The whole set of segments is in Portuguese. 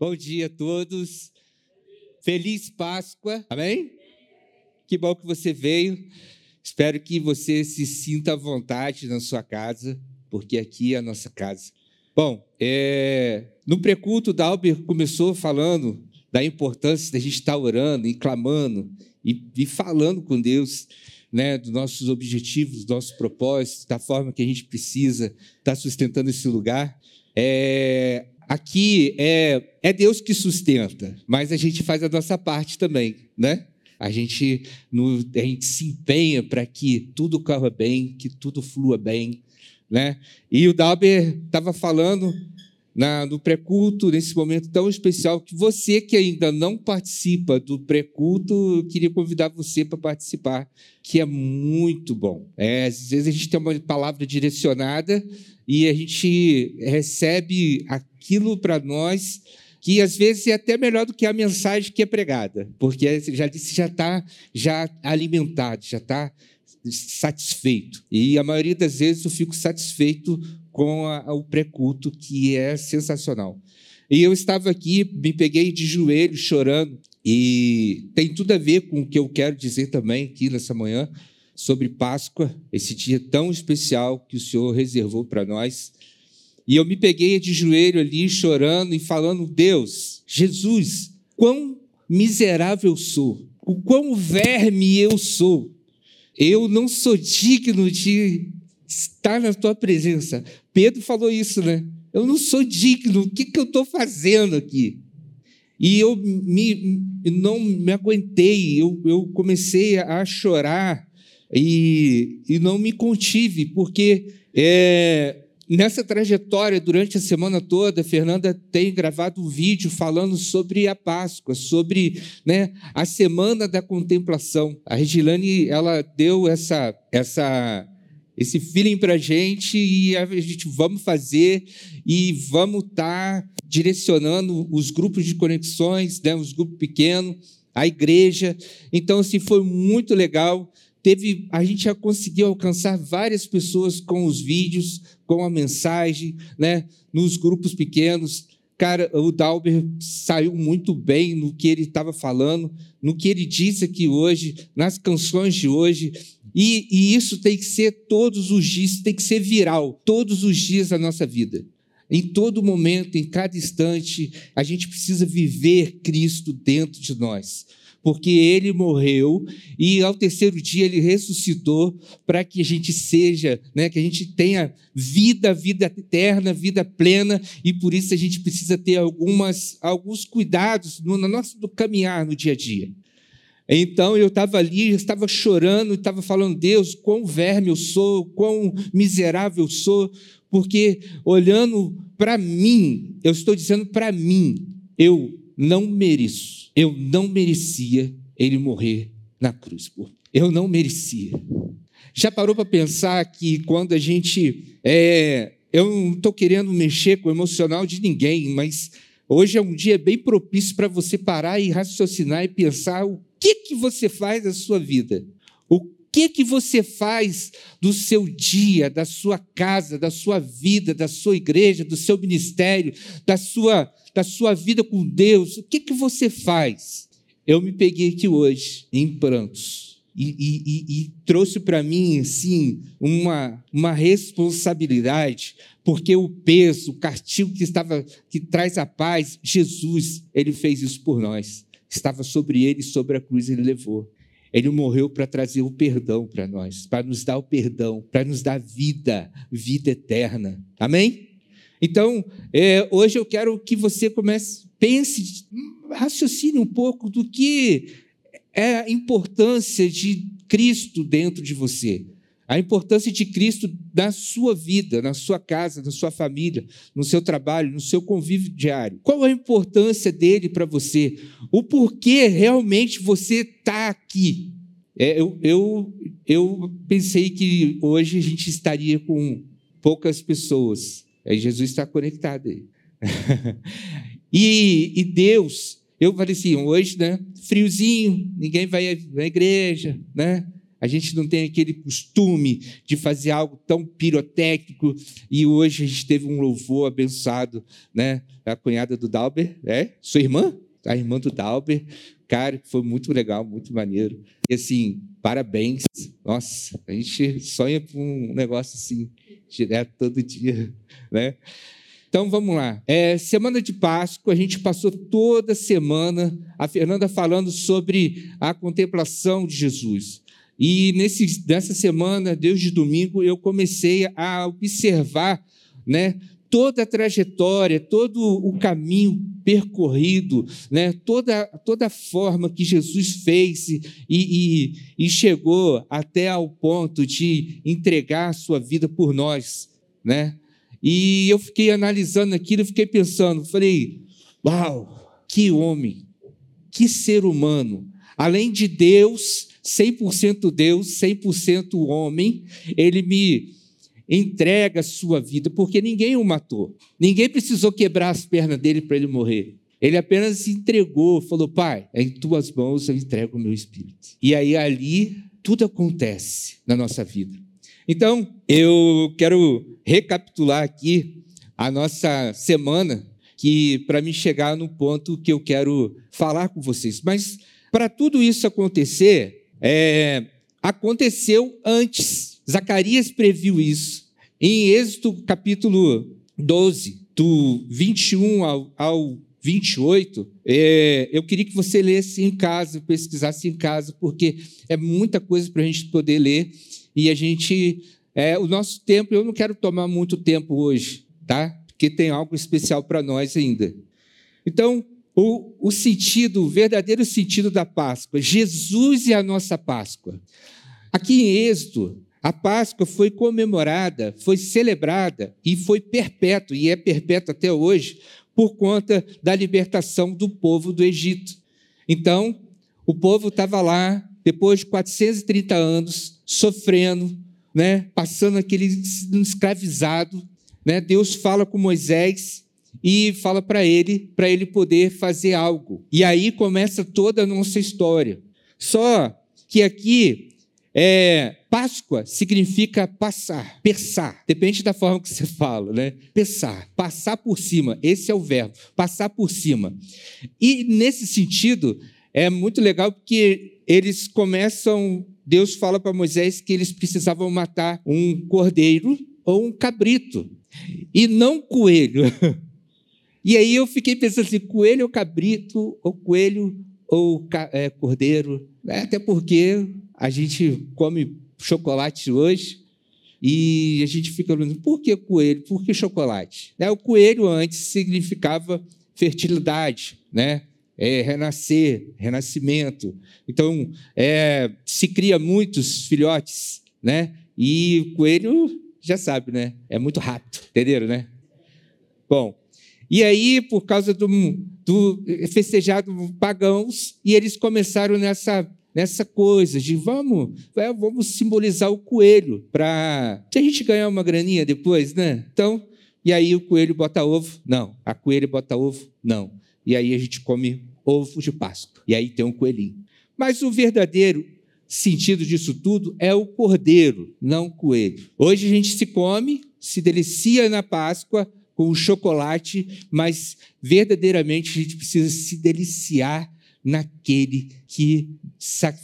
Bom dia a todos. Feliz Páscoa. Amém? Que bom que você veio. Espero que você se sinta à vontade na sua casa, porque aqui é a nossa casa. Bom, é... no preculto, Dalber começou falando da importância da gente estar orando e clamando e, falando com Deus, né, dos nossos objetivos, dos nossos propósitos, da forma que a gente precisa estar sustentando esse lugar. É, Aqui é, é Deus que sustenta, mas a gente faz a nossa parte também, né? A gente, no, a gente se empenha para que tudo corra bem, que tudo flua bem, né? E o Dalber estava falando na, no pré-culto, nesse momento tão especial, que você que ainda não participa do pré-culto, queria convidar você para participar, que é muito bom. É, às vezes a gente tem uma palavra direcionada e a gente recebe aquilo para nós que às vezes é até melhor do que a mensagem que é pregada, porque já disse já está já alimentado, já está satisfeito. E a maioria das vezes eu fico satisfeito com a, o pré-culto, que é sensacional. E eu estava aqui, me peguei de joelho chorando, e tem tudo a ver com o que eu quero dizer também aqui nessa manhã sobre Páscoa, esse dia tão especial que o Senhor reservou para nós. E eu me peguei de joelho ali, chorando e falando: Deus, Jesus, quão miserável eu sou, o quão verme eu sou. Eu não sou digno de estar na tua presença. Pedro falou isso, né? Eu não sou digno, o que, que eu estou fazendo aqui? E eu me, não me aguentei, eu, eu comecei a chorar e, e não me contive, porque é, nessa trajetória, durante a semana toda, a Fernanda tem gravado um vídeo falando sobre a Páscoa, sobre né, a semana da contemplação. A Regilane ela deu essa, essa, esse feeling para a gente e a gente vamos fazer e vamos estar tá direcionando os grupos de conexões, né, os grupos pequenos, a igreja. Então, assim, foi muito legal teve, a gente já conseguiu alcançar várias pessoas com os vídeos, com a mensagem, né, nos grupos pequenos. Cara, o Dalber saiu muito bem no que ele estava falando, no que ele disse aqui hoje, nas canções de hoje. E, e isso tem que ser todos os dias, tem que ser viral, todos os dias da nossa vida. Em todo momento, em cada instante, a gente precisa viver Cristo dentro de nós porque ele morreu e ao terceiro dia ele ressuscitou para que a gente seja, né, que a gente tenha vida, vida eterna, vida plena, e por isso a gente precisa ter algumas, alguns cuidados no, no nosso caminhar no dia a dia. Então eu estava ali, estava chorando, estava falando, Deus, quão verme eu sou, quão miserável eu sou, porque olhando para mim, eu estou dizendo para mim, eu não mereço eu não merecia ele morrer na cruz. Eu não merecia. Já parou para pensar que quando a gente. É, eu não estou querendo mexer com o emocional de ninguém, mas hoje é um dia bem propício para você parar e raciocinar e pensar o que, que você faz da sua vida. O que, que você faz do seu dia, da sua casa, da sua vida, da sua igreja, do seu ministério, da sua da sua vida com Deus, o que, que você faz? Eu me peguei aqui hoje em prantos e, e, e, e trouxe para mim, assim, uma, uma responsabilidade, porque o peso, o castigo que estava, que traz a paz, Jesus, ele fez isso por nós. Estava sobre ele, sobre a cruz, ele levou. Ele morreu para trazer o perdão para nós, para nos dar o perdão, para nos dar vida, vida eterna. Amém? Então, é, hoje eu quero que você comece, pense, raciocine um pouco do que é a importância de Cristo dentro de você. A importância de Cristo na sua vida, na sua casa, na sua família, no seu trabalho, no seu convívio diário. Qual a importância dele para você? O porquê realmente você está aqui? É, eu, eu, eu pensei que hoje a gente estaria com poucas pessoas Aí Jesus está conectado aí. e, e Deus, eu falei assim, hoje, né? Friozinho, ninguém vai à igreja, né? A gente não tem aquele costume de fazer algo tão pirotécnico e hoje a gente teve um louvor abençoado, né? A cunhada do Dalber, é? Sua irmã? A irmã do Dalber. Cara, foi muito legal, muito maneiro. E assim, parabéns. Nossa, a gente sonha com um negócio assim, direto todo dia, né? Então vamos lá. É, semana de Páscoa, a gente passou toda semana a Fernanda falando sobre a contemplação de Jesus. E nesse, nessa semana, Deus de domingo, eu comecei a observar né, toda a trajetória, todo o caminho percorrido, né, toda, toda a forma que Jesus fez e, e, e chegou até ao ponto de entregar a sua vida por nós. Né? E eu fiquei analisando aquilo, fiquei pensando, falei, uau, que homem, que ser humano. Além de Deus, 100% Deus, 100% homem, ele me entrega a sua vida, porque ninguém o matou. Ninguém precisou quebrar as pernas dele para ele morrer. Ele apenas se entregou, falou: Pai, em tuas mãos eu entrego o meu espírito. E aí ali tudo acontece na nossa vida. Então, eu quero recapitular aqui a nossa semana, que para me chegar no ponto que eu quero falar com vocês. Mas para tudo isso acontecer, é, aconteceu antes. Zacarias previu isso. Em Êxodo capítulo 12, do 21 ao, ao 28, é, eu queria que você lesse em casa, pesquisasse em casa, porque é muita coisa para a gente poder ler e a gente. É, o nosso tempo, eu não quero tomar muito tempo hoje, tá? Porque tem algo especial para nós ainda. Então, o, o sentido, o verdadeiro sentido da Páscoa, Jesus e a nossa Páscoa. Aqui em Êxodo, a Páscoa foi comemorada, foi celebrada e foi perpétua, e é perpétua até hoje, por conta da libertação do povo do Egito. Então, o povo estava lá, depois de 430 anos, sofrendo, né, passando aquele escravizado. Né, Deus fala com Moisés e fala para ele, para ele poder fazer algo. E aí começa toda a nossa história. Só que aqui, é, Páscoa significa passar, pensar. Depende da forma que você fala, né? Pensar, passar por cima. Esse é o verbo, passar por cima. E nesse sentido, é muito legal porque eles começam, Deus fala para Moisés que eles precisavam matar um cordeiro ou um cabrito, e não coelho. E aí eu fiquei pensando assim: coelho ou cabrito, ou coelho ou é, cordeiro. É, até porque a gente come chocolate hoje e a gente fica falando: por que coelho? Por que chocolate? É, o coelho antes significava fertilidade, né? é, renascer, renascimento. Então, é, se cria muitos filhotes, né? E o coelho, já sabe, né? É muito rápido, entenderam, né? Bom, e aí, por causa do, do festejado pagãos, e eles começaram nessa nessa coisa de vamos, é, vamos simbolizar o coelho para a gente ganhar uma graninha depois, né? Então, e aí o coelho bota ovo? Não. A coelha bota ovo? Não. E aí a gente come ovo de Páscoa. E aí tem um coelhinho. Mas o verdadeiro sentido disso tudo é o cordeiro, não o coelho. Hoje a gente se come, se delicia na Páscoa com o chocolate, mas verdadeiramente a gente precisa se deliciar naquele que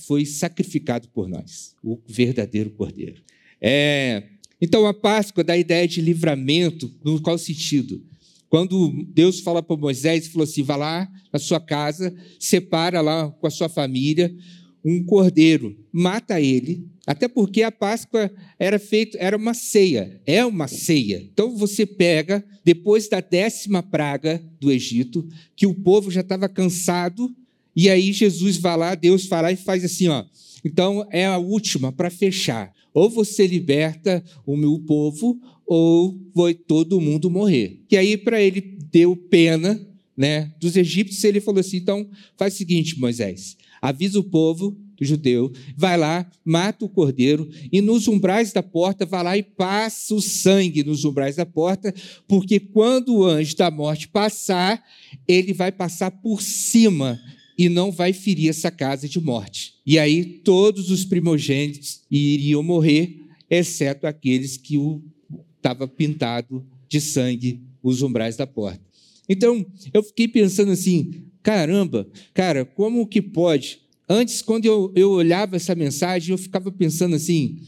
foi sacrificado por nós, o verdadeiro cordeiro. É, então a Páscoa dá a ideia de livramento, no qual sentido? Quando Deus fala para Moisés, falou assim: vá lá na sua casa, separa lá com a sua família um cordeiro, mata ele, até porque a Páscoa era feito, era uma ceia, é uma ceia. Então você pega depois da décima praga do Egito, que o povo já estava cansado, e aí Jesus vai lá, Deus vai lá e faz assim, ó. Então é a última para fechar. Ou você liberta o meu povo, ou vai todo mundo morrer. E aí, para ele, deu pena né, dos egípcios, ele falou assim: então faz o seguinte, Moisés, avisa o povo do judeu, vai lá, mata o cordeiro, e nos umbrais da porta, vai lá e passa o sangue nos umbrais da porta, porque quando o anjo da morte passar, ele vai passar por cima e não vai ferir essa casa de morte. E aí todos os primogênitos iriam morrer, exceto aqueles que o estava pintado de sangue os umbrais da porta. Então, eu fiquei pensando assim, caramba, cara, como que pode? Antes, quando eu, eu olhava essa mensagem, eu ficava pensando assim,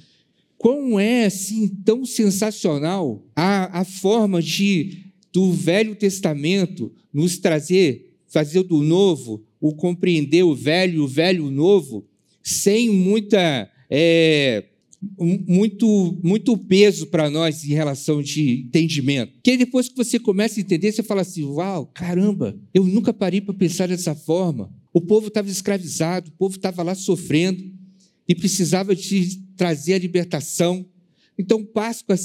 como é assim tão sensacional a, a forma de do Velho Testamento nos trazer, fazer do novo, o compreender o velho, o velho o novo, sem muita é, muito muito peso para nós em relação de entendimento. Que depois que você começa a entender, você fala assim: "Uau, caramba, eu nunca parei para pensar dessa forma". O povo estava escravizado, o povo estava lá sofrendo e precisava de trazer a libertação. Então, Páscoa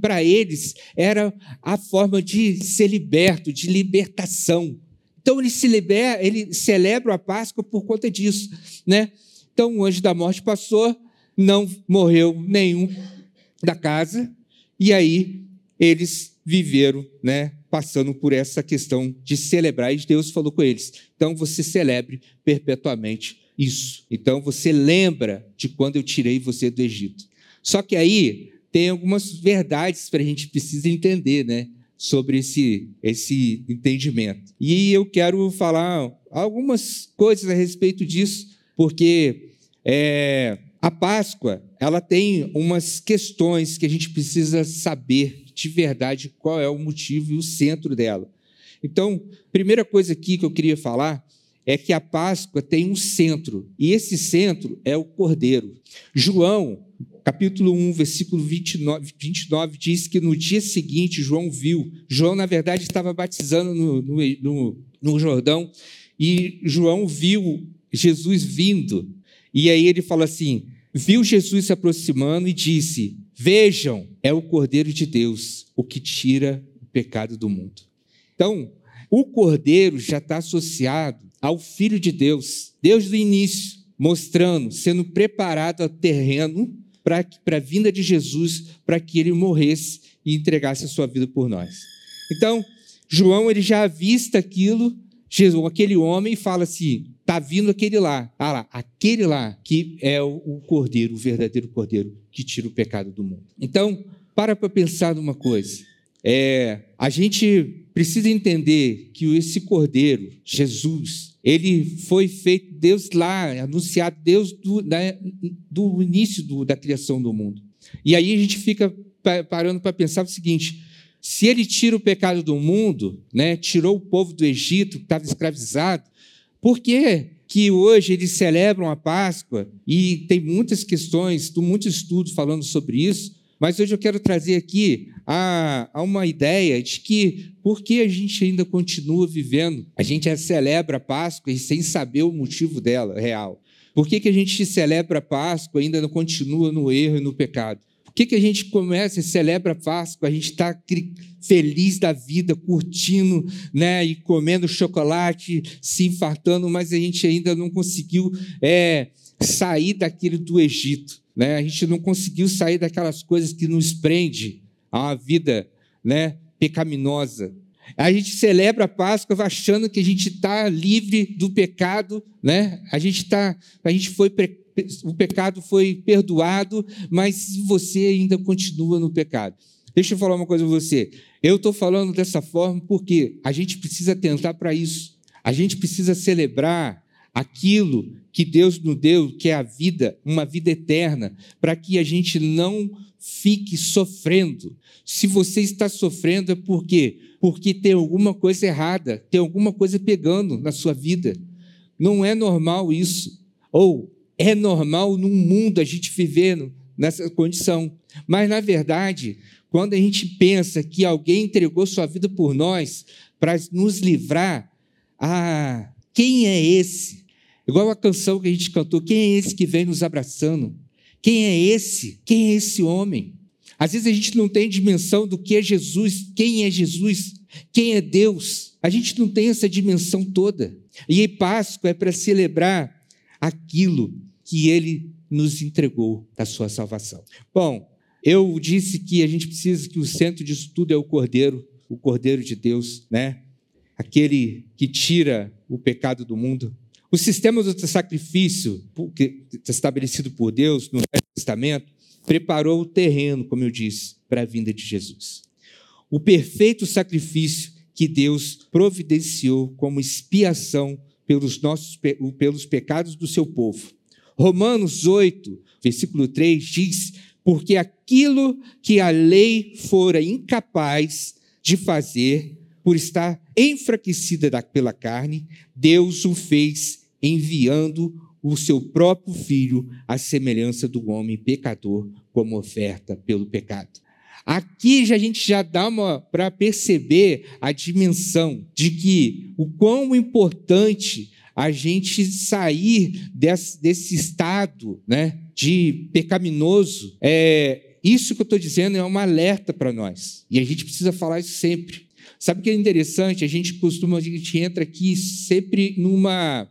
para eles era a forma de ser liberto, de libertação. Então, ele, se libera, ele celebra a Páscoa por conta disso. Né? Então, o anjo da morte passou, não morreu nenhum da casa, e aí eles viveram, né, passando por essa questão de celebrar, e Deus falou com eles: então você celebre perpetuamente isso. Então você lembra de quando eu tirei você do Egito. Só que aí tem algumas verdades para a gente precisa entender, né? Sobre esse, esse entendimento. E eu quero falar algumas coisas a respeito disso, porque é, a Páscoa, ela tem umas questões que a gente precisa saber de verdade qual é o motivo e o centro dela. Então, primeira coisa aqui que eu queria falar é que a Páscoa tem um centro, e esse centro é o Cordeiro. João, capítulo 1, versículo 29, 29 diz que no dia seguinte João viu, João, na verdade, estava batizando no, no, no Jordão, e João viu Jesus vindo, e aí ele fala assim: viu Jesus se aproximando e disse: Vejam, é o Cordeiro de Deus, o que tira o pecado do mundo. Então, o Cordeiro já está associado ao Filho de Deus, desde o início, mostrando, sendo preparado ao terreno para a vinda de Jesus, para que ele morresse e entregasse a sua vida por nós. Então, João ele já avista aquilo, Jesus, aquele homem, fala assim: Está vindo aquele lá. Ah lá, aquele lá que é o, cordeiro, o verdadeiro cordeiro que tira o pecado do mundo. Então, para para pensar numa coisa. É, a gente precisa entender que esse cordeiro, Jesus, ele foi feito, Deus lá, anunciado, Deus do, da, do início do, da criação do mundo. E aí a gente fica parando para pensar o seguinte: se ele tira o pecado do mundo, né, tirou o povo do Egito, que estava escravizado, por que, que hoje eles celebram a Páscoa? E tem muitas questões, muito estudo falando sobre isso, mas hoje eu quero trazer aqui a, a, uma ideia de que por que a gente ainda continua vivendo? A gente celebra a Páscoa e sem saber o motivo dela real. Por que, que a gente celebra a Páscoa e ainda continua no erro e no pecado? Que, que a gente começa e celebra a Páscoa? A gente está feliz da vida, curtindo, né, e comendo chocolate, se infartando, mas a gente ainda não conseguiu é, sair daquilo do Egito, né? A gente não conseguiu sair daquelas coisas que nos prende a uma vida, né, pecaminosa. A gente celebra a Páscoa achando que a gente está livre do pecado, né? A gente tá, a gente foi o pecado foi perdoado, mas você ainda continua no pecado. Deixa eu falar uma coisa para você. Eu estou falando dessa forma porque a gente precisa tentar para isso. A gente precisa celebrar aquilo que Deus nos deu, que é a vida, uma vida eterna, para que a gente não fique sofrendo. Se você está sofrendo é porque porque tem alguma coisa errada, tem alguma coisa pegando na sua vida. Não é normal isso. Ou é normal num mundo a gente viver nessa condição. Mas, na verdade, quando a gente pensa que alguém entregou sua vida por nós para nos livrar, ah, quem é esse? Igual a canção que a gente cantou, quem é esse que vem nos abraçando? Quem é esse? Quem é esse homem? Às vezes a gente não tem dimensão do que é Jesus, quem é Jesus, quem é Deus. A gente não tem essa dimensão toda. E Páscoa é para celebrar aquilo que ele nos entregou da sua salvação. Bom, eu disse que a gente precisa que o centro disso tudo é o Cordeiro, o Cordeiro de Deus, né? Aquele que tira o pecado do mundo. O sistema do sacrifício, estabelecido por Deus no Velho Testamento, preparou o terreno, como eu disse, para a vinda de Jesus. O perfeito sacrifício que Deus providenciou como expiação pelos, nossos, pelos pecados do seu povo. Romanos 8, versículo 3 diz: Porque aquilo que a lei fora incapaz de fazer, por estar enfraquecida pela carne, Deus o fez enviando o seu próprio filho à semelhança do homem pecador como oferta pelo pecado. Aqui já, a gente já dá para perceber a dimensão de que o quão importante a gente sair desse, desse estado né, de pecaminoso. É, isso que eu estou dizendo é um alerta para nós. E a gente precisa falar isso sempre. Sabe o que é interessante? A gente costuma, a gente entra aqui sempre numa,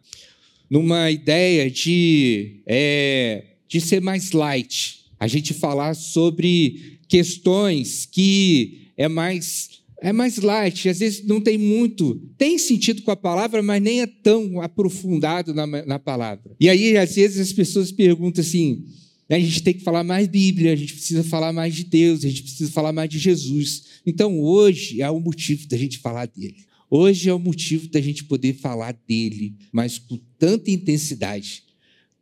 numa ideia de, é, de ser mais light. A gente falar sobre questões que é mais é mais light, às vezes não tem muito, tem sentido com a palavra, mas nem é tão aprofundado na, na palavra. E aí, às vezes, as pessoas perguntam assim: a gente tem que falar mais Bíblia, a gente precisa falar mais de Deus, a gente precisa falar mais de Jesus. Então, hoje é o motivo da gente falar dele. Hoje é o motivo da gente poder falar dele, mas com tanta intensidade,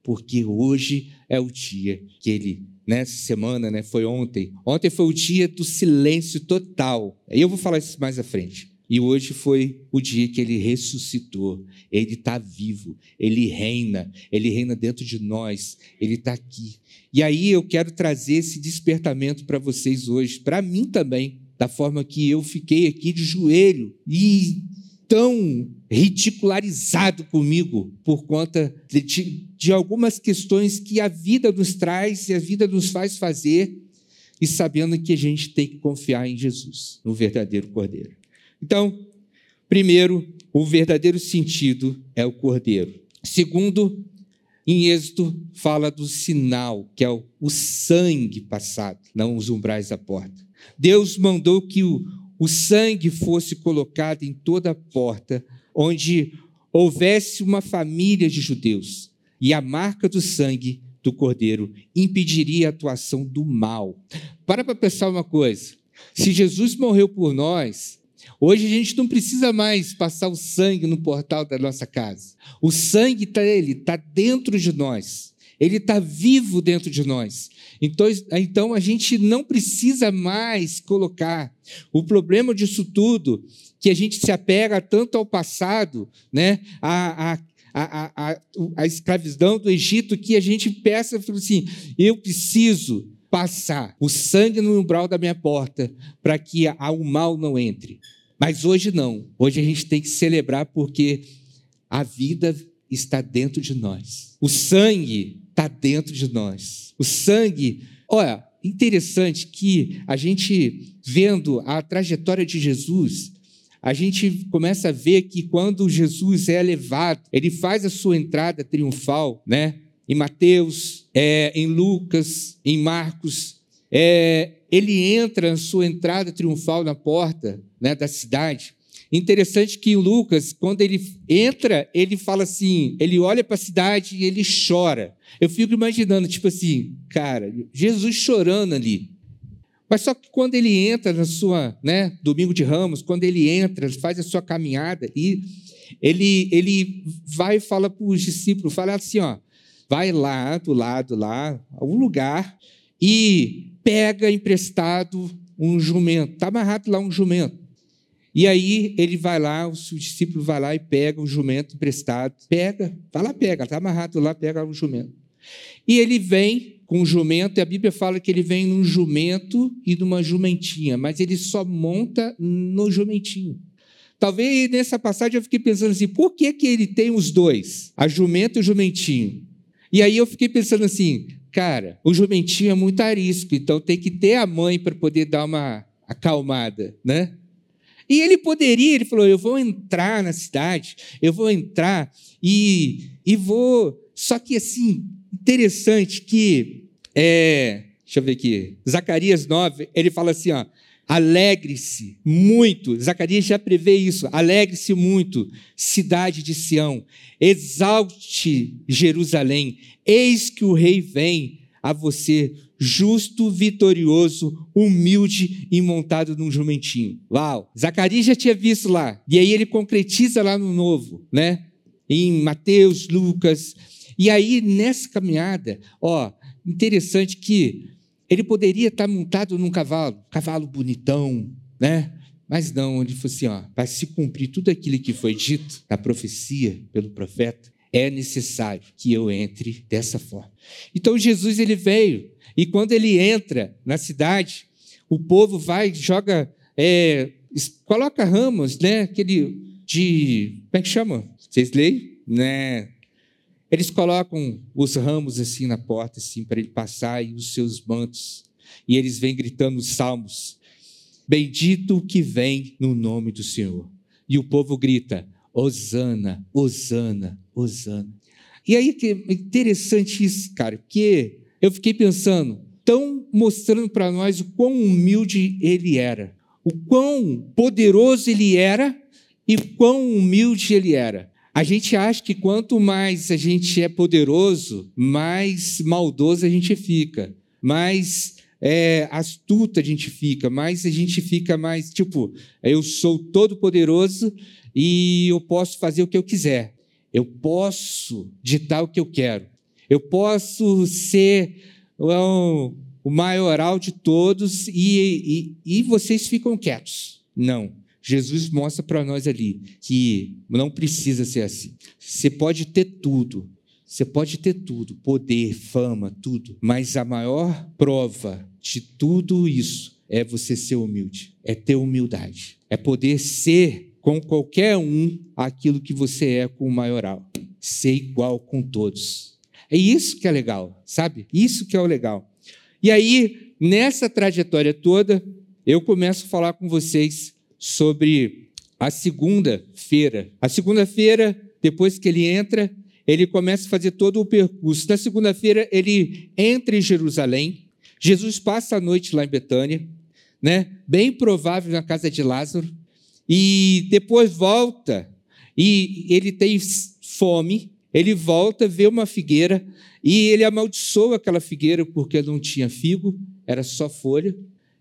porque hoje é o dia que ele, nessa semana, né, foi ontem. Ontem foi o dia do silêncio total. E eu vou falar isso mais à frente. E hoje foi o dia que ele ressuscitou. Ele está vivo, ele reina, ele reina dentro de nós, ele está aqui. E aí eu quero trazer esse despertamento para vocês hoje, para mim também, da forma que eu fiquei aqui de joelho e tão ridicularizado comigo por conta de, de algumas questões que a vida nos traz e a vida nos faz fazer, e sabendo que a gente tem que confiar em Jesus, no verdadeiro Cordeiro. Então, primeiro, o verdadeiro sentido é o cordeiro. Segundo, em Êxodo fala do sinal, que é o, o sangue passado, não os umbrais da porta. Deus mandou que o, o sangue fosse colocado em toda a porta onde houvesse uma família de judeus, e a marca do sangue do cordeiro impediria a atuação do mal. Para para pensar uma coisa: se Jesus morreu por nós, Hoje a gente não precisa mais passar o sangue no portal da nossa casa. O sangue está ele, está dentro de nós. Ele está vivo dentro de nós. Então, então a gente não precisa mais colocar. O problema disso tudo, que a gente se apega tanto ao passado, né? a, a a, a, a, escravidão do Egito, que a gente peça assim: eu preciso passar o sangue no umbral da minha porta para que o mal não entre. Mas hoje não. Hoje a gente tem que celebrar porque a vida está dentro de nós. O sangue está dentro de nós. O sangue, olha, interessante que a gente vendo a trajetória de Jesus, a gente começa a ver que quando Jesus é levado, ele faz a sua entrada triunfal, né? Em Mateus, é, em Lucas, em Marcos, é, ele entra na sua entrada triunfal na porta né, da cidade. Interessante que em Lucas, quando ele entra, ele fala assim, ele olha para a cidade e ele chora. Eu fico imaginando, tipo assim, cara, Jesus chorando ali. Mas só que quando ele entra na sua, né, domingo de Ramos, quando ele entra, faz a sua caminhada e ele ele vai e fala para os discípulos, fala assim, ó, vai lá do lado lá, a um lugar e pega emprestado um jumento, está amarrado lá um jumento. E aí ele vai lá, o discípulo vai lá e pega o jumento emprestado, pega, vai lá, pega, está amarrado lá, pega o jumento. E ele vem com o jumento, e a Bíblia fala que ele vem num jumento e numa jumentinha, mas ele só monta no jumentinho. Talvez nessa passagem eu fiquei pensando assim, por que, que ele tem os dois, a jumento e o jumentinho? E aí eu fiquei pensando assim, Cara, o jumentinho é muito arisco, então tem que ter a mãe para poder dar uma acalmada, né? E ele poderia, ele falou: eu vou entrar na cidade, eu vou entrar e, e vou. Só que assim, interessante que. É, deixa eu ver aqui. Zacarias 9, ele fala assim: ó, Alegre-se muito. Zacarias já prevê isso. Alegre-se muito, cidade de Sião. Exalte Jerusalém. Eis que o rei vem a você, justo, vitorioso, humilde e montado num jumentinho. Uau! Zacarias já tinha visto lá. E aí ele concretiza lá no novo, né? Em Mateus, Lucas. E aí nessa caminhada, ó, interessante que ele poderia estar montado num cavalo, cavalo bonitão, né? Mas não, ele falou assim: ó, para se cumprir tudo aquilo que foi dito na profecia pelo profeta, é necessário que eu entre dessa forma. Então Jesus ele veio e quando ele entra na cidade, o povo vai joga é, coloca ramos, né? Aquele de como é que chama? Vocês leem, né? Eles colocam os ramos assim na porta, assim, para ele passar e os seus mantos. E eles vêm gritando os salmos: Bendito o que vem no nome do Senhor. E o povo grita: Hosana, Hosana, Hosana. E aí que é interessante isso, cara, porque eu fiquei pensando, tão mostrando para nós o quão humilde ele era, o quão poderoso ele era e quão humilde ele era. A gente acha que quanto mais a gente é poderoso, mais maldoso a gente fica, mais é, astuta a gente fica, mais a gente fica mais tipo, eu sou todo poderoso e eu posso fazer o que eu quiser, eu posso ditar o que eu quero, eu posso ser o, o maioral de todos e, e, e vocês ficam quietos. Não. Jesus mostra para nós ali que não precisa ser assim. Você pode ter tudo, você pode ter tudo, poder, fama, tudo, mas a maior prova de tudo isso é você ser humilde, é ter humildade, é poder ser com qualquer um aquilo que você é com o maioral, ser igual com todos. É isso que é legal, sabe? Isso que é o legal. E aí, nessa trajetória toda, eu começo a falar com vocês sobre a segunda-feira. A segunda-feira, depois que ele entra, ele começa a fazer todo o percurso. Na segunda-feira, ele entra em Jerusalém. Jesus passa a noite lá em Betânia, né? bem provável na casa de Lázaro. E depois volta, e ele tem fome. Ele volta, vê uma figueira, e ele amaldiçoa aquela figueira porque não tinha figo, era só folha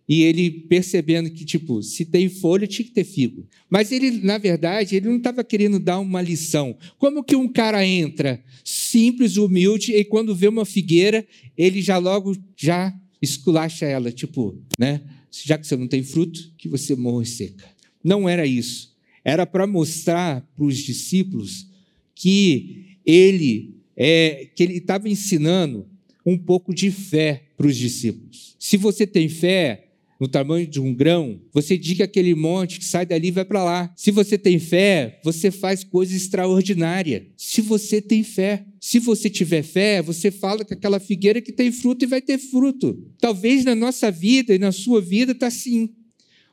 e ele percebendo que, tipo, se tem folha, tinha que ter figo. Mas ele, na verdade, ele não estava querendo dar uma lição. Como que um cara entra simples, humilde, e quando vê uma figueira, ele já logo já esculacha ela, tipo, né? Já que você não tem fruto, que você morre seca. Não era isso. Era para mostrar para os discípulos que ele é, que ele estava ensinando um pouco de fé para os discípulos. Se você tem fé, no tamanho de um grão, você diga aquele monte que sai dali e vai para lá. Se você tem fé, você faz coisa extraordinária. Se você tem fé, se você tiver fé, você fala que aquela figueira que tem fruto e vai ter fruto. Talvez na nossa vida e na sua vida está assim.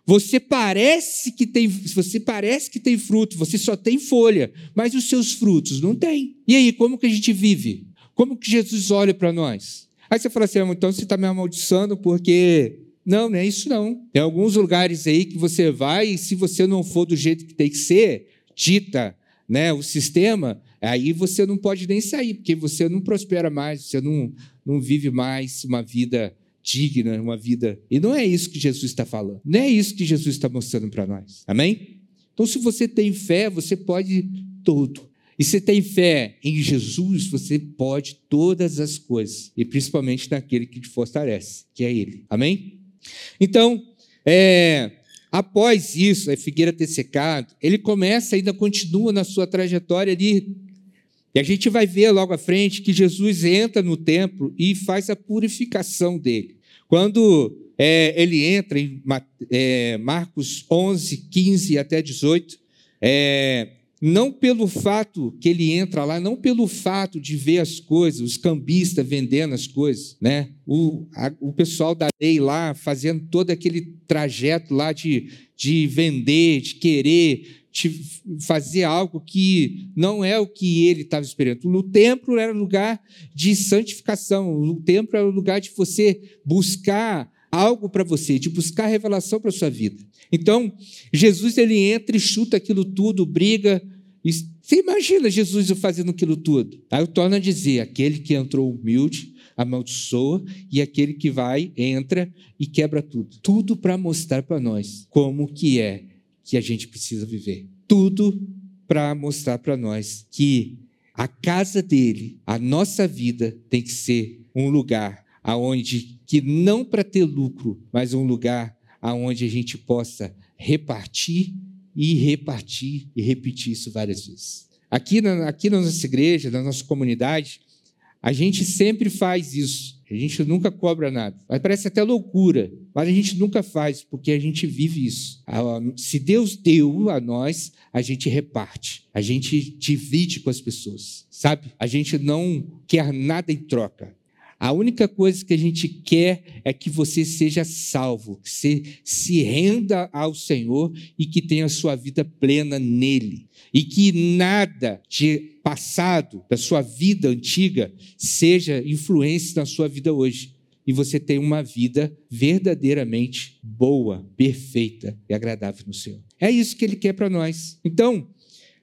Você parece que tem, você parece que tem fruto, você só tem folha, mas os seus frutos não tem. E aí, como que a gente vive? Como que Jesus olha para nós? Aí você fala assim, ah, então você está me amaldiçoando porque não, não é isso não. Tem alguns lugares aí que você vai e se você não for do jeito que tem que ser, dita né, o sistema, aí você não pode nem sair, porque você não prospera mais, você não, não vive mais uma vida digna, uma vida. E não é isso que Jesus está falando. Não é isso que Jesus está mostrando para nós. Amém? Então, se você tem fé, você pode tudo. E se tem fé em Jesus, você pode todas as coisas, e principalmente naquele que te fortalece, que é Ele. Amém? Então, é, após isso, a figueira ter secado, ele começa, ainda continua na sua trajetória ali. E a gente vai ver logo à frente que Jesus entra no templo e faz a purificação dele. Quando é, ele entra em é, Marcos 11, 15 até 18, é, não pelo fato que ele entra lá, não pelo fato de ver as coisas, os cambistas vendendo as coisas, né? O, a, o pessoal da lei lá fazendo todo aquele trajeto lá de, de vender, de querer de fazer algo que não é o que ele estava esperando. O templo era lugar de santificação, o templo era lugar de você buscar algo para você, de buscar revelação para a sua vida. Então, Jesus ele entra e chuta aquilo tudo, briga. Você imagina Jesus fazendo aquilo tudo? Aí eu torno a dizer: aquele que entrou humilde, amaldiçoa, e aquele que vai, entra e quebra tudo. Tudo para mostrar para nós como que é que a gente precisa viver. Tudo para mostrar para nós que a casa dele, a nossa vida tem que ser um lugar aonde que não para ter lucro, mas um lugar aonde a gente possa repartir e repartir e repetir isso várias vezes. Aqui na, aqui na nossa igreja, na nossa comunidade, a gente sempre faz isso. A gente nunca cobra nada. Parece até loucura, mas a gente nunca faz, porque a gente vive isso. Se Deus deu a nós, a gente reparte. A gente divide com as pessoas, sabe? A gente não quer nada em troca. A única coisa que a gente quer é que você seja salvo, que você se renda ao Senhor e que tenha a sua vida plena nele. E que nada de passado, da sua vida antiga, seja influência na sua vida hoje. E você tenha uma vida verdadeiramente boa, perfeita e agradável no Senhor. É isso que ele quer para nós. Então,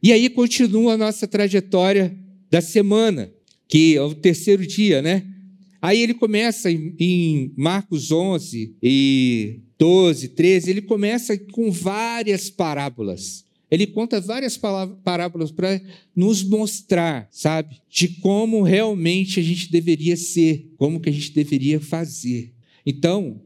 e aí continua a nossa trajetória da semana, que é o terceiro dia, né? Aí ele começa em Marcos 11 e 12, 13, ele começa com várias parábolas. Ele conta várias parábolas para nos mostrar, sabe, de como realmente a gente deveria ser, como que a gente deveria fazer. Então,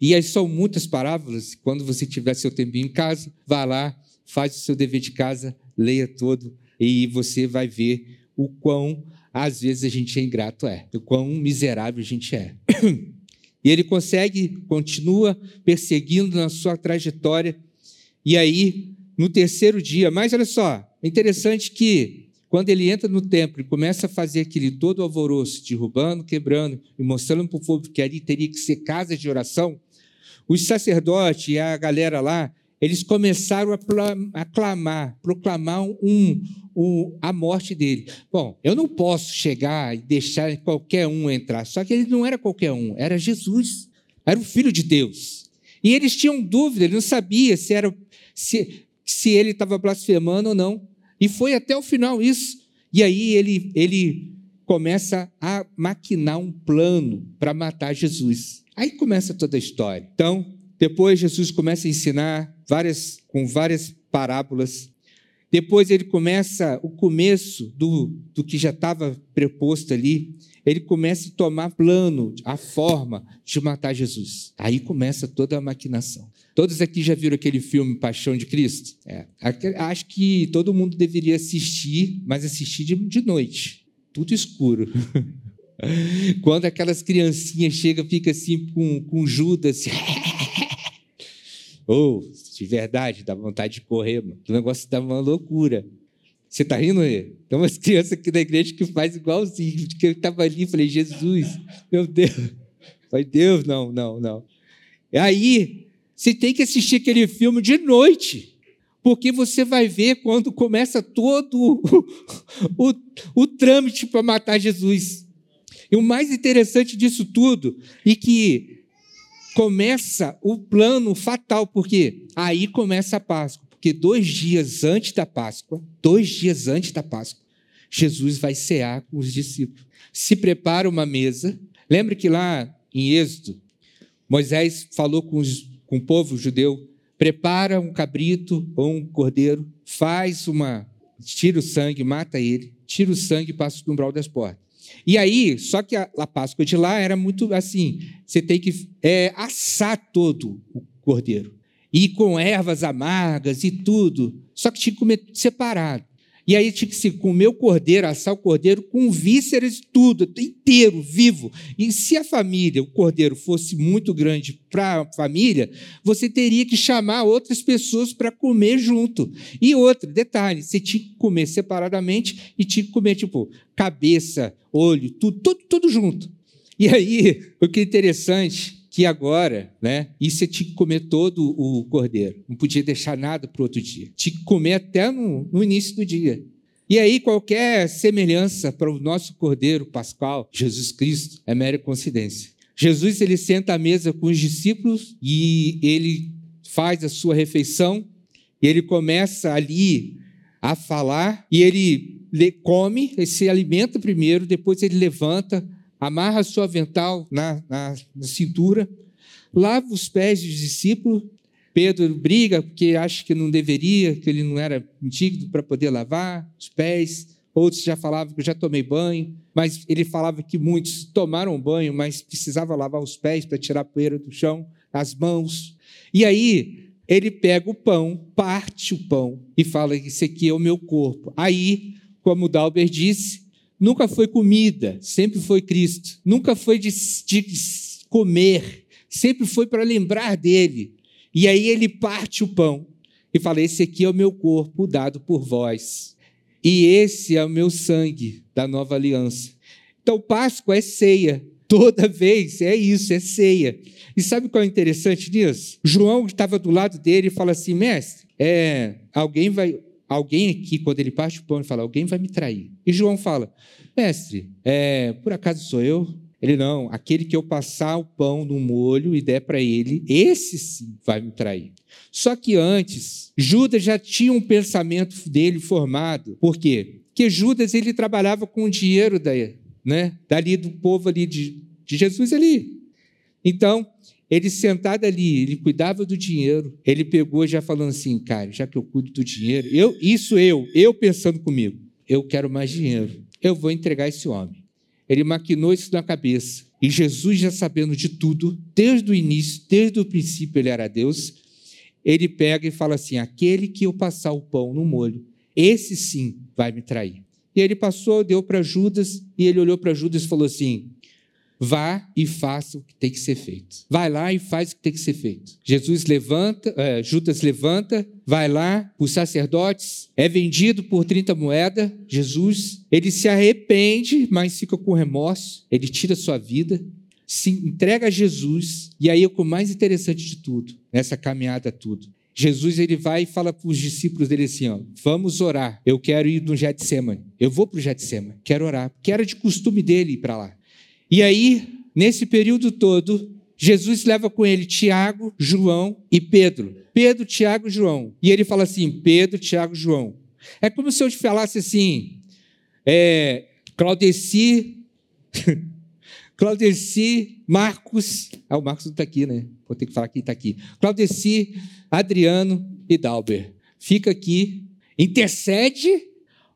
e aí são muitas parábolas, quando você tiver seu tempinho em casa, vá lá, faz o seu dever de casa, leia todo, e você vai ver o quão às vezes a gente é ingrato, é. O quão miserável a gente é. E ele consegue, continua perseguindo na sua trajetória. E aí, no terceiro dia, mas olha só, é interessante que quando ele entra no templo e começa a fazer aquele todo alvoroço, derrubando, quebrando e mostrando para o povo que ali teria que ser casa de oração, os sacerdotes e a galera lá, eles começaram a clamar, proclamar um, um, a morte dele. Bom, eu não posso chegar e deixar qualquer um entrar. Só que ele não era qualquer um, era Jesus, era o Filho de Deus. E eles tinham dúvida, ele não sabia se, era, se, se ele estava blasfemando ou não. E foi até o final isso. E aí ele, ele começa a maquinar um plano para matar Jesus. Aí começa toda a história. Então, depois Jesus começa a ensinar várias, com várias parábolas. Depois ele começa o começo do, do que já estava preposto ali. Ele começa a tomar plano, a forma de matar Jesus. Aí começa toda a maquinação. Todos aqui já viram aquele filme Paixão de Cristo? É. Acho que todo mundo deveria assistir, mas assistir de, de noite, tudo escuro. Quando aquelas criancinhas chegam, fica assim com, com Judas. Ou, oh, de verdade, dá vontade de correr, mano. O negócio dá uma loucura. Você está rindo aí? Tem umas crianças aqui da igreja que faz igualzinho. Que eu estava ali e falei, Jesus, meu Deus. Falei, Deus, não, não, não. E aí, você tem que assistir aquele filme de noite. Porque você vai ver quando começa todo o, o, o trâmite para matar Jesus. E o mais interessante disso tudo, e que começa o plano fatal, porque aí começa a Páscoa. Porque dois dias antes da Páscoa, dois dias antes da Páscoa, Jesus vai cear com os discípulos. Se prepara uma mesa. Lembra que lá em Êxodo, Moisés falou com, os, com o povo judeu: prepara um cabrito ou um cordeiro, faz uma. tira o sangue, mata ele, tira o sangue e passa no umbral das portas. E aí, só que a, a Páscoa de lá era muito assim: você tem que é, assar todo o cordeiro. E com ervas amargas e tudo. Só que tinha que comer separado. E aí tinha que se comer o cordeiro, assar o cordeiro com vísceras e tudo, inteiro, vivo. E se a família, o cordeiro, fosse muito grande para a família, você teria que chamar outras pessoas para comer junto. E outro detalhe, você tinha que comer separadamente e tinha que comer, tipo, cabeça, olho, tudo, tudo, tudo junto. E aí, o que é interessante que agora, né, e você tinha que comer todo o cordeiro, não podia deixar nada para o outro dia, tinha que comer até no, no início do dia. E aí, qualquer semelhança para o nosso cordeiro pascal, Jesus Cristo, é mera coincidência. Jesus ele senta à mesa com os discípulos e ele faz a sua refeição e ele começa ali a falar e ele come, ele se alimenta primeiro, depois ele levanta, amarra seu avental na, na, na cintura, lava os pés dos discípulos. Pedro briga porque acha que não deveria, que ele não era digno para poder lavar os pés. Outros já falavam que eu já tomei banho, mas ele falava que muitos tomaram banho, mas precisava lavar os pés para tirar a poeira do chão, as mãos. E aí ele pega o pão, parte o pão e fala: Isso aqui é o meu corpo. Aí, como Dalber disse, nunca foi comida, sempre foi Cristo. Nunca foi de, de comer, sempre foi para lembrar dele. E aí ele parte o pão e fala: Esse aqui é o meu corpo dado por vós. E esse é o meu sangue da nova aliança. Então, Páscoa é ceia. Toda vez é isso, é ceia. E sabe qual é interessante nisso? João estava do lado dele e fala assim: mestre, é, alguém vai. Alguém aqui, quando ele parte o pão, ele fala: alguém vai me trair. E João fala: mestre, é, por acaso sou eu? Ele não, aquele que eu passar o pão no molho e der para ele, esse sim vai me trair. Só que antes, Judas já tinha um pensamento dele formado. Por quê? Porque Judas ele trabalhava com o dinheiro da, né, dali do povo ali de, de Jesus ali. Então, ele sentado ali, ele cuidava do dinheiro, ele pegou já falando assim, cara, já que eu cuido do dinheiro, eu, isso eu, eu pensando comigo, eu quero mais dinheiro, eu vou entregar esse homem. Ele maquinou isso na cabeça. E Jesus, já sabendo de tudo, desde o início, desde o princípio, ele era Deus, ele pega e fala assim: aquele que eu passar o pão no molho, esse sim vai me trair. E ele passou, deu para Judas, e ele olhou para Judas e falou assim: Vá e faça o que tem que ser feito. Vai lá e faz o que tem que ser feito. Jesus levanta, é, Judas levanta, vai lá, os sacerdotes, é vendido por 30 moedas, Jesus, ele se arrepende, mas fica com remorso, ele tira sua vida, se entrega a Jesus, e aí é o mais interessante de tudo, nessa caminhada tudo. Jesus ele vai e fala para os discípulos dele assim: ó, vamos orar. Eu quero ir no Getsemane. Eu vou para o Getsemane, quero orar, porque era de costume dele ir para lá. E aí, nesse período todo, Jesus leva com ele Tiago, João e Pedro. Pedro, Tiago e João. E ele fala assim: Pedro, Tiago João. É como se eu te falasse assim: é, Claudeci, Claudeci, Marcos. Ah, o Marcos não está aqui, né? Vou ter que falar que está aqui. Claudeci, Adriano e Dalber. Fica aqui, intercede,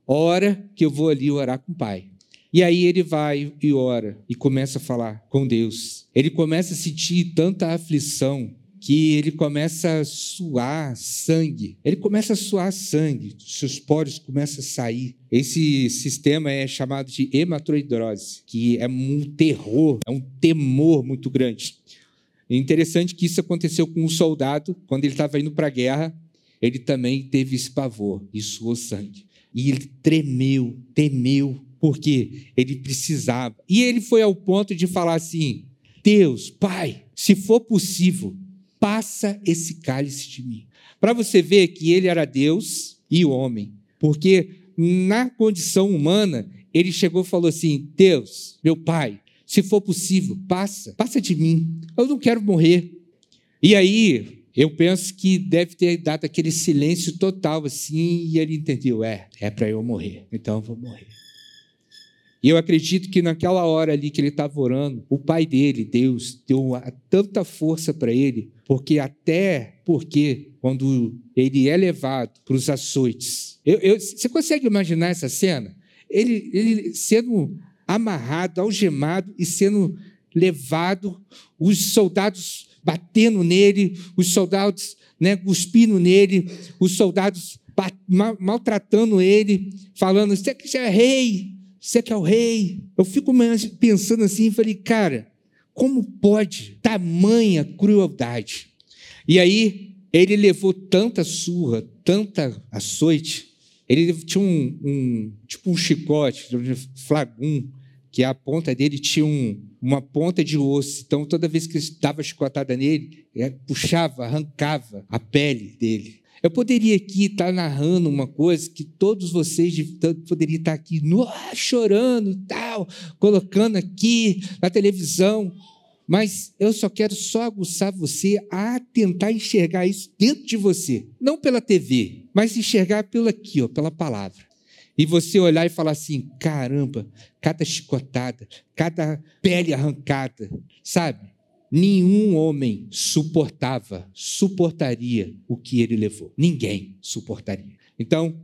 ora que eu vou ali orar com o Pai. E aí ele vai e ora e começa a falar com Deus. Ele começa a sentir tanta aflição que ele começa a suar sangue. Ele começa a suar sangue, seus poros começam a sair. Esse sistema é chamado de hematoidrose, que é um terror, é um temor muito grande. É interessante que isso aconteceu com um soldado, quando ele estava indo para a guerra, ele também teve esse pavor e suou sangue. E ele tremeu, temeu, porque ele precisava. E ele foi ao ponto de falar assim: Deus, Pai, se for possível, passa esse cálice de mim. Para você ver que ele era Deus e homem, porque na condição humana, ele chegou e falou assim: Deus, meu Pai, se for possível, passa, passa de mim. Eu não quero morrer. E aí, eu penso que deve ter dado aquele silêncio total assim, e ele entendeu: é, é para eu morrer, então eu vou morrer. E eu acredito que naquela hora ali que ele estava orando, o pai dele, Deus, deu tanta força para ele, porque até porque quando ele é levado para os açoites, eu, eu, você consegue imaginar essa cena? Ele, ele sendo amarrado, algemado e sendo levado, os soldados batendo nele, os soldados né, cuspindo nele, os soldados maltratando ele, falando: Você é rei, você que é o rei. Eu fico pensando assim, falei, cara, como pode tamanha crueldade? E aí, ele levou tanta surra, tanta açoite, ele tinha um, um tipo um chicote, um flagum, que a ponta dele tinha um, uma ponta de osso. Então, toda vez que dava chicotada nele, é, puxava, arrancava a pele dele. Eu poderia aqui estar narrando uma coisa que todos vocês poderiam estar aqui chorando e tal, colocando aqui na televisão. Mas eu só quero só aguçar você a tentar enxergar isso dentro de você. Não pela TV, mas enxergar pelo aqui, ó, pela palavra. E você olhar e falar assim: caramba, cada chicotada, cada pele arrancada, sabe? Nenhum homem suportava, suportaria o que ele levou. Ninguém suportaria. Então,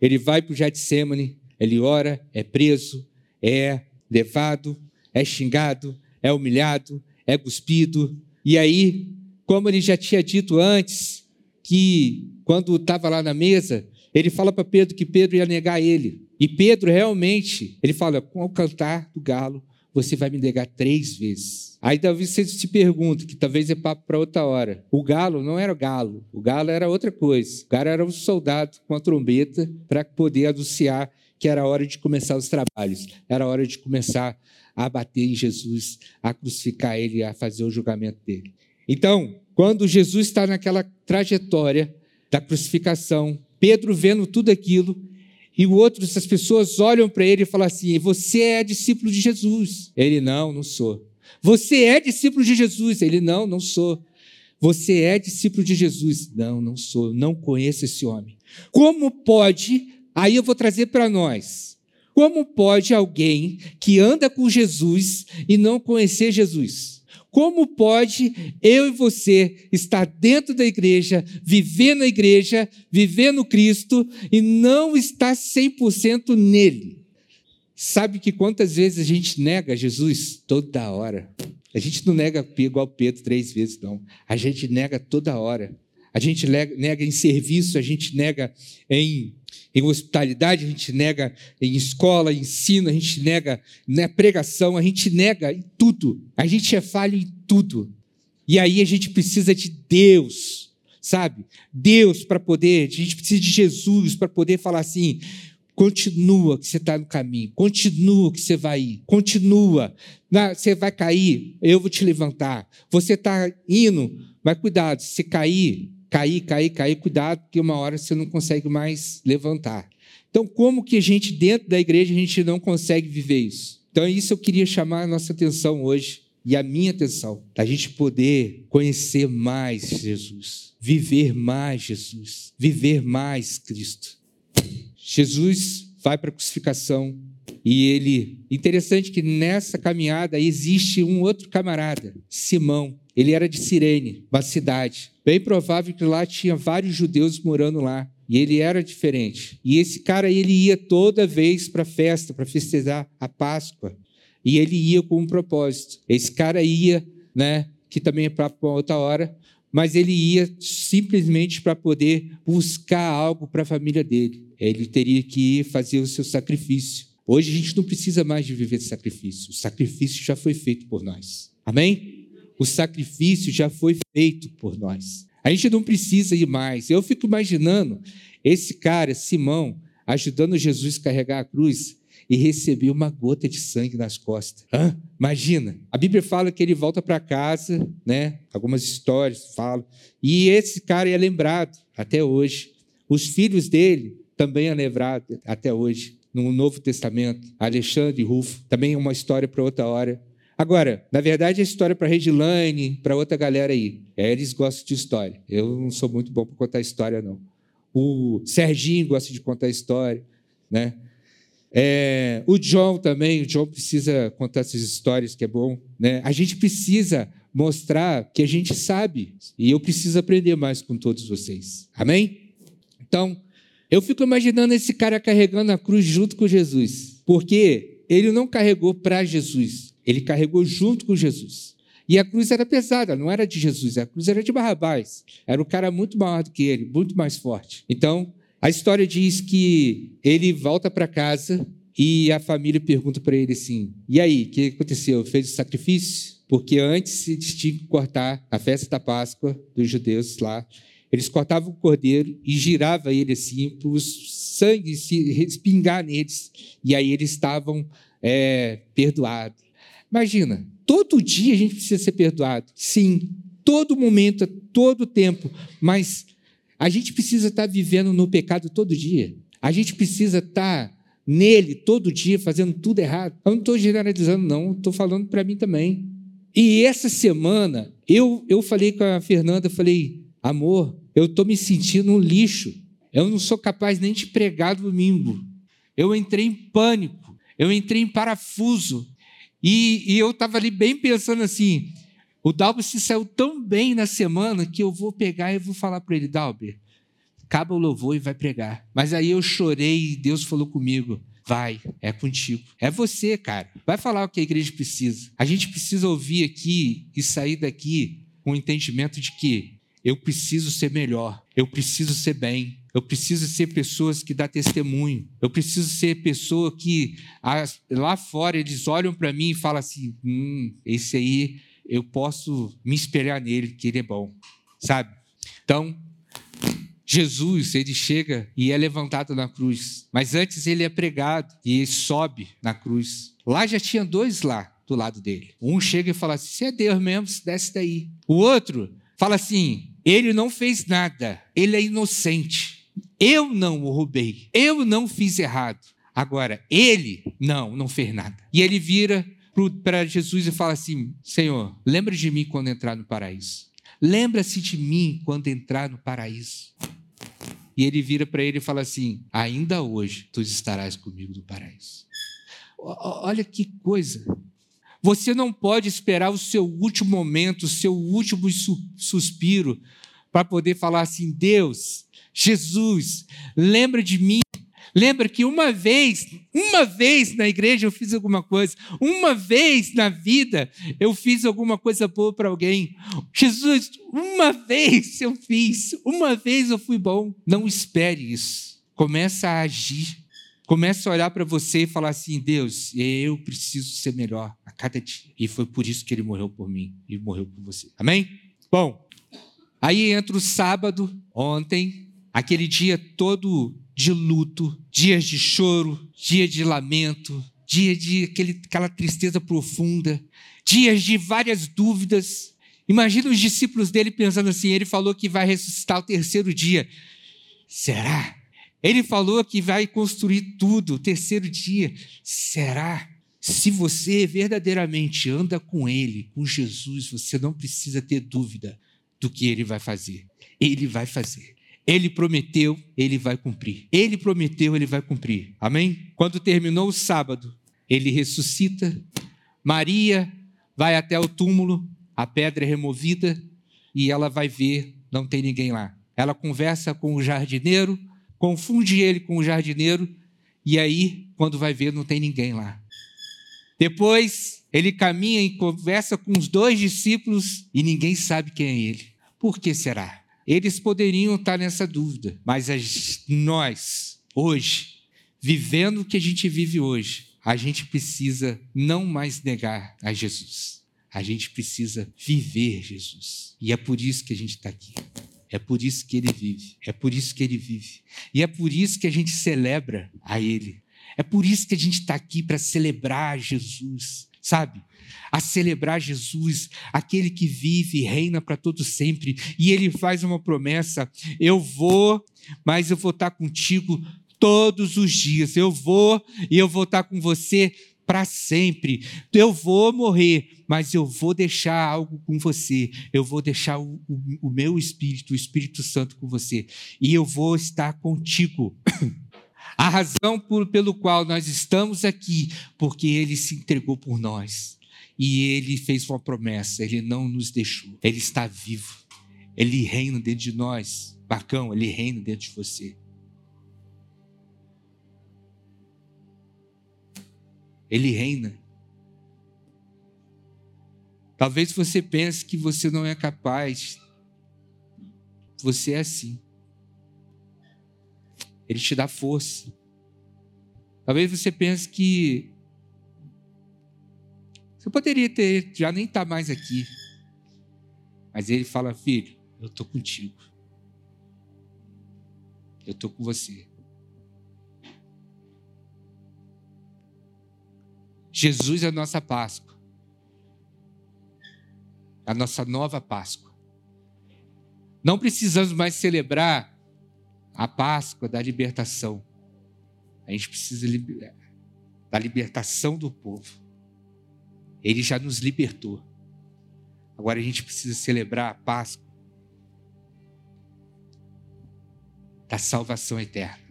ele vai para o Getsemane, ele ora, é preso, é levado, é xingado, é humilhado, é cuspido. E aí, como ele já tinha dito antes, que quando estava lá na mesa, ele fala para Pedro que Pedro ia negar ele. E Pedro realmente, ele fala: com o cantar do galo, você vai me negar três vezes. Aí talvez você se pergunta, que talvez é papo para outra hora. O galo não era o galo, o galo era outra coisa. O galo era um soldado com a trombeta para poder anunciar que era hora de começar os trabalhos, era hora de começar a bater em Jesus, a crucificar ele, a fazer o julgamento dele. Então, quando Jesus está naquela trajetória da crucificação, Pedro vendo tudo aquilo, e o outro, essas pessoas olham para ele e falam assim: Você é discípulo de Jesus. Ele, não, não sou. Você é discípulo de Jesus. Ele, não, não sou. Você é discípulo de Jesus. Não, não sou. Não conheço esse homem. Como pode? Aí eu vou trazer para nós. Como pode alguém que anda com Jesus e não conhecer Jesus? Como pode eu e você estar dentro da igreja, viver na igreja, viver no Cristo e não estar 100% nele? Sabe que quantas vezes a gente nega Jesus? Toda hora. A gente não nega igual Pedro três vezes, não. A gente nega toda hora. A gente nega em serviço, a gente nega em em hospitalidade, a gente nega em escola, ensino, a gente nega na pregação, a gente nega em tudo. A gente é falho em tudo. E aí a gente precisa de Deus, sabe? Deus para poder, a gente precisa de Jesus para poder falar assim: continua que você está no caminho, continua que você vai ir, continua. Você vai cair, eu vou te levantar. Você está indo, mas cuidado, se cair, cair, cair, cair, cuidado, porque uma hora você não consegue mais levantar. Então, como que a gente, dentro da igreja, a gente não consegue viver isso? Então, isso eu queria chamar a nossa atenção hoje e a minha atenção, da gente poder conhecer mais Jesus, viver mais Jesus, viver mais Cristo. Jesus vai para a crucificação e ele. Interessante que nessa caminhada existe um outro camarada, Simão. Ele era de Cirene, uma cidade. Bem provável que lá tinha vários judeus morando lá. E ele era diferente. E esse cara, ele ia toda vez para a festa, para festejar a Páscoa. E ele ia com um propósito. Esse cara ia, né, que também é para outra hora, mas ele ia simplesmente para poder buscar algo para a família dele. Ele teria que ir fazer o seu sacrifício. Hoje a gente não precisa mais de viver de sacrifício. O sacrifício já foi feito por nós. Amém? O sacrifício já foi feito por nós. A gente não precisa ir mais. Eu fico imaginando esse cara, Simão, ajudando Jesus a carregar a cruz e receber uma gota de sangue nas costas. Hã? Imagina. A Bíblia fala que ele volta para casa, né? Algumas histórias falam. E esse cara é lembrado até hoje. Os filhos dele também é lembrado até hoje no Novo Testamento. Alexandre Rufo, também é uma história para outra hora. Agora, na verdade, a história para Redline, para outra galera aí. É, eles gostam de história. Eu não sou muito bom para contar história, não. O Serginho gosta de contar história, né? É, o John também, o John precisa contar essas histórias, que é bom. Né? A gente precisa mostrar que a gente sabe, e eu preciso aprender mais com todos vocês. Amém? Então, eu fico imaginando esse cara carregando a cruz junto com Jesus, porque ele não carregou para Jesus, ele carregou junto com Jesus. E a cruz era pesada, não era de Jesus, a cruz era de Barrabás. Era um cara muito maior do que ele, muito mais forte. Então, a história diz que ele volta para casa e a família pergunta para ele assim: E aí, o que aconteceu? Fez o sacrifício? Porque antes eles tinham que cortar a festa da Páscoa dos judeus lá. Eles cortavam o cordeiro e girava ele assim para o sangue se respingar neles. E aí eles estavam é, perdoados. Imagina, todo dia a gente precisa ser perdoado. Sim, todo momento, todo tempo. Mas a gente precisa estar vivendo no pecado todo dia. A gente precisa estar nele todo dia, fazendo tudo errado. Eu não estou generalizando, não. Estou falando para mim também. E essa semana, eu, eu falei com a Fernanda, falei, amor, eu estou me sentindo um lixo. Eu não sou capaz nem de pregar domingo. Eu entrei em pânico, eu entrei em parafuso. E, e eu estava ali bem pensando assim: o Dalber se saiu tão bem na semana que eu vou pegar e vou falar para ele: Dalber, acaba o louvor e vai pregar. Mas aí eu chorei e Deus falou comigo: vai, é contigo. É você, cara. Vai falar o que a igreja precisa. A gente precisa ouvir aqui e sair daqui com o entendimento de que eu preciso ser melhor, eu preciso ser bem, eu preciso ser pessoas que dão testemunho. Eu preciso ser pessoa que lá fora eles olham para mim e falam assim: hum, esse aí eu posso me espelhar nele, que ele é bom, sabe? Então, Jesus, ele chega e é levantado na cruz, mas antes ele é pregado e ele sobe na cruz. Lá já tinha dois lá do lado dele. Um chega e fala assim: "Se é Deus mesmo, desce daí". O outro fala assim: "Ele não fez nada, ele é inocente". Eu não o roubei. Eu não fiz errado. Agora, ele, não, não fez nada. E ele vira para Jesus e fala assim: Senhor, lembra de mim quando entrar no paraíso. Lembra-se de mim quando entrar no paraíso. E ele vira para ele e fala assim: Ainda hoje tu estarás comigo no paraíso. Olha que coisa. Você não pode esperar o seu último momento, o seu último suspiro, para poder falar assim: Deus, Jesus, lembra de mim. Lembra que uma vez, uma vez na igreja eu fiz alguma coisa, uma vez na vida eu fiz alguma coisa boa para alguém. Jesus, uma vez eu fiz, uma vez eu fui bom. Não espere isso. Começa a agir. Começa a olhar para você e falar assim: Deus, eu preciso ser melhor a cada dia. E foi por isso que ele morreu por mim e morreu por você. Amém? Bom, aí entra o sábado, ontem, aquele dia todo de luto, dias de choro, dia de lamento, dia de aquele, aquela tristeza profunda, dias de várias dúvidas. Imagina os discípulos dele pensando assim: ele falou que vai ressuscitar o terceiro dia. Será? Ele falou que vai construir tudo o terceiro dia. Será? Se você verdadeiramente anda com Ele, com Jesus, você não precisa ter dúvida do que Ele vai fazer. Ele vai fazer. Ele prometeu, ele vai cumprir. Ele prometeu, ele vai cumprir. Amém? Quando terminou o sábado, ele ressuscita. Maria vai até o túmulo, a pedra é removida e ela vai ver, não tem ninguém lá. Ela conversa com o jardineiro, confunde ele com o jardineiro e aí, quando vai ver, não tem ninguém lá. Depois, ele caminha e conversa com os dois discípulos e ninguém sabe quem é ele. Por que será? Eles poderiam estar nessa dúvida, mas nós, hoje, vivendo o que a gente vive hoje, a gente precisa não mais negar a Jesus. A gente precisa viver Jesus. E é por isso que a gente está aqui. É por isso que ele vive. É por isso que ele vive. E é por isso que a gente celebra a ele. É por isso que a gente está aqui para celebrar Jesus. Sabe? a celebrar Jesus, aquele que vive e reina para todo sempre. E ele faz uma promessa: eu vou, mas eu vou estar contigo todos os dias. Eu vou e eu vou estar com você para sempre. Eu vou morrer, mas eu vou deixar algo com você. Eu vou deixar o, o, o, meu Espírito, o Espírito Santo com você. E eu vou estar contigo. A razão por, pelo qual nós estamos aqui, porque ele se entregou por nós. E ele fez uma promessa, ele não nos deixou. Ele está vivo. Ele reina dentro de nós. Bacão, ele reina dentro de você. Ele reina. Talvez você pense que você não é capaz. Você é assim. Ele te dá força. Talvez você pense que você poderia ter, já nem estar tá mais aqui. Mas ele fala, filho, eu estou contigo. Eu estou com você. Jesus é a nossa Páscoa. A nossa nova Páscoa. Não precisamos mais celebrar a Páscoa da libertação. A gente precisa da libertação do povo. Ele já nos libertou. Agora a gente precisa celebrar a Páscoa da salvação eterna.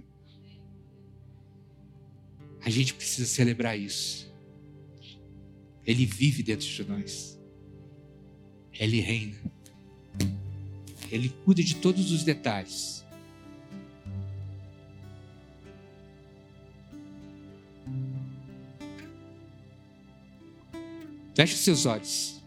A gente precisa celebrar isso. Ele vive dentro de nós. Ele reina. Ele cuida de todos os detalhes. Feche os seus olhos.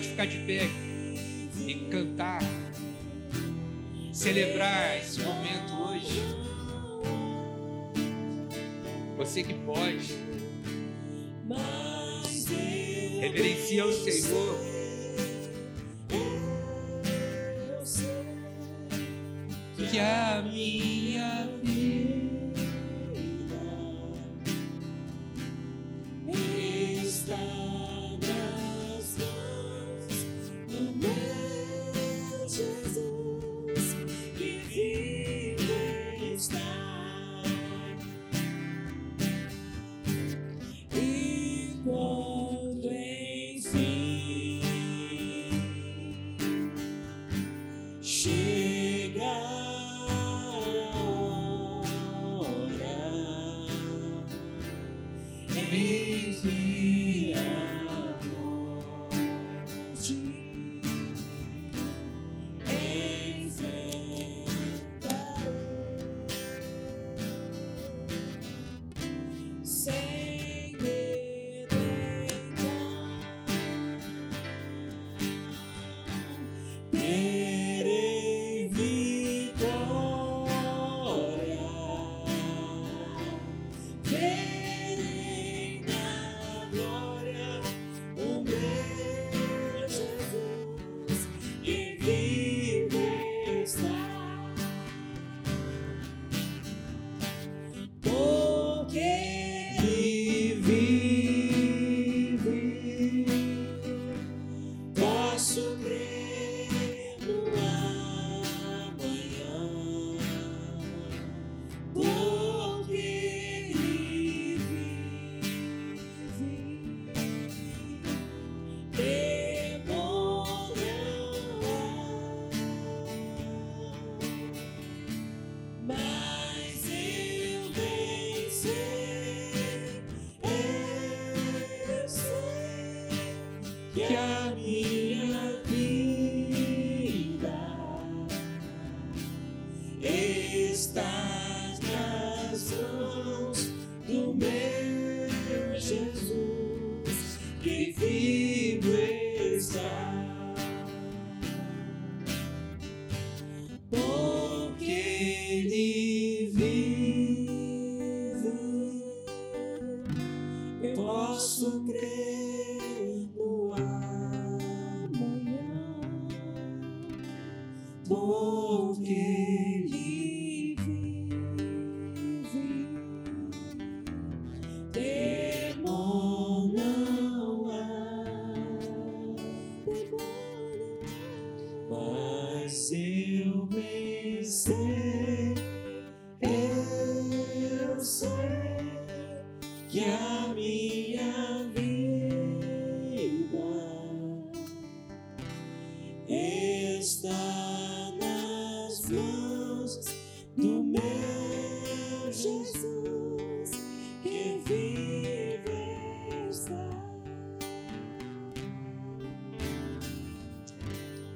Pode ficar de pé e cantar, celebrar esse momento hoje. Você que pode, reverencia o Senhor. Que a minha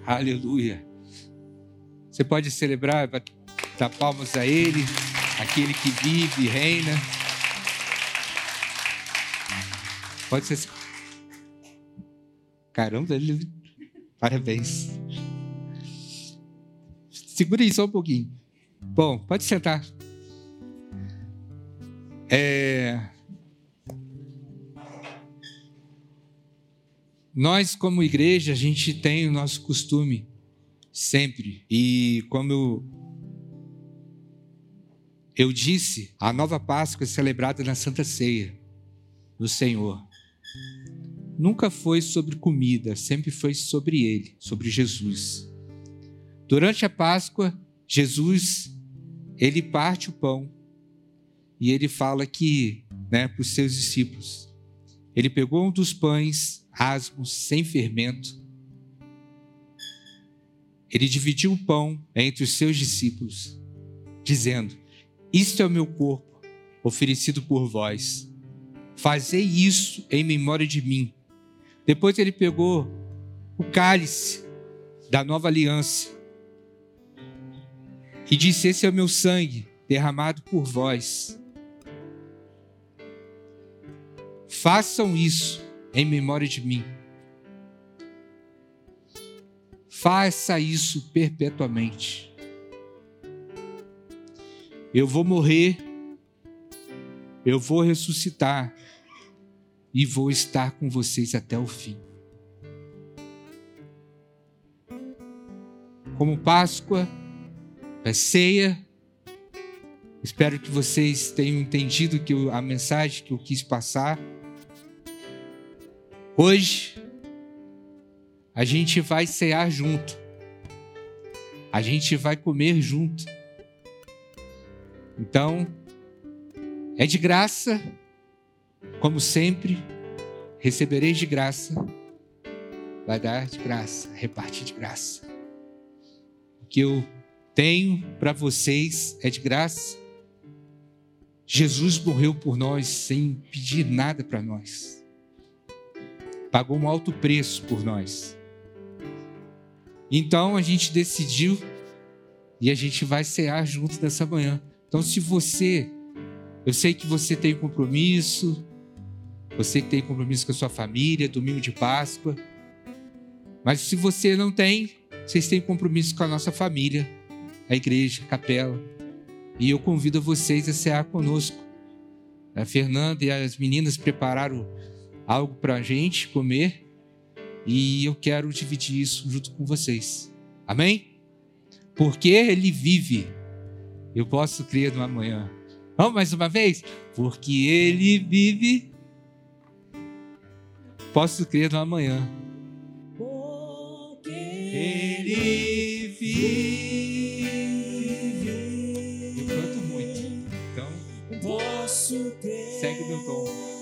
Aleluia. Você pode celebrar, dar palmas a Ele, aquele que vive e reina. Pode ser. Caramba, ele... parabéns. Segura aí só um pouquinho. Bom, pode sentar. É... Nós, como igreja, a gente tem o nosso costume sempre. E como eu, eu disse, a nova Páscoa é celebrada na Santa Ceia do Senhor. Nunca foi sobre comida, sempre foi sobre Ele, sobre Jesus. Durante a Páscoa, Jesus, ele parte o pão e ele fala que, né, para os seus discípulos, ele pegou um dos pães asmos, sem fermento, ele dividiu o pão entre os seus discípulos, dizendo: Isto é o meu corpo, oferecido por vós. Fazei isso em memória de mim. Depois ele pegou o cálice da nova aliança e disse: Esse é o meu sangue derramado por vós. Façam isso em memória de mim. Faça isso perpetuamente. Eu vou morrer, eu vou ressuscitar e vou estar com vocês até o fim. Como Páscoa, é ceia, espero que vocês tenham entendido que a mensagem que eu quis passar. Hoje, a gente vai cear junto. A gente vai comer junto. Então, é de graça, como sempre, recebereis de graça, vai dar de graça, repartir de graça. O que eu tenho para vocês é de graça. Jesus morreu por nós sem pedir nada para nós. Pagou um alto preço por nós. Então a gente decidiu e a gente vai cear junto nessa manhã. Então, se você, eu sei que você tem compromisso, você que tem compromisso com a sua família, domingo de Páscoa, mas se você não tem, vocês têm compromisso com a nossa família, a igreja, a capela. E eu convido vocês a cear conosco. A Fernanda e as meninas prepararam algo para a gente comer e eu quero dividir isso junto com vocês. Amém? Porque Ele vive, eu posso crer no amanhã. Vamos mais uma vez? Porque Ele vive, posso crer no amanhã. Porque Ele vive. Eu canto muito, então posso crer segue o meu tom.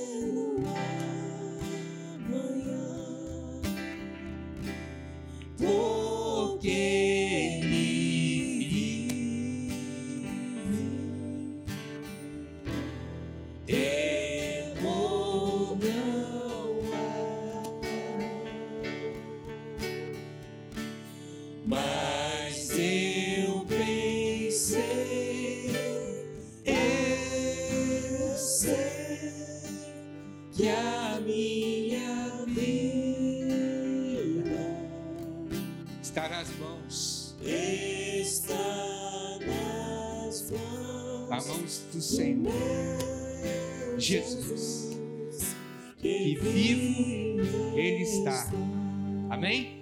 Amém?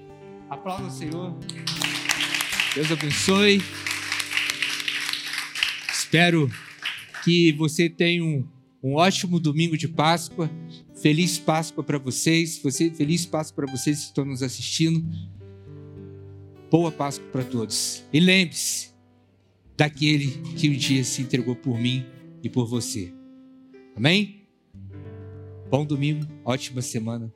Aplauda o Senhor. Deus abençoe. Espero que você tenha um, um ótimo domingo de Páscoa. Feliz Páscoa para vocês. Você, feliz Páscoa para vocês que estão nos assistindo. Boa Páscoa para todos. E lembre-se daquele que um dia se entregou por mim e por você. Amém? Bom domingo, ótima semana.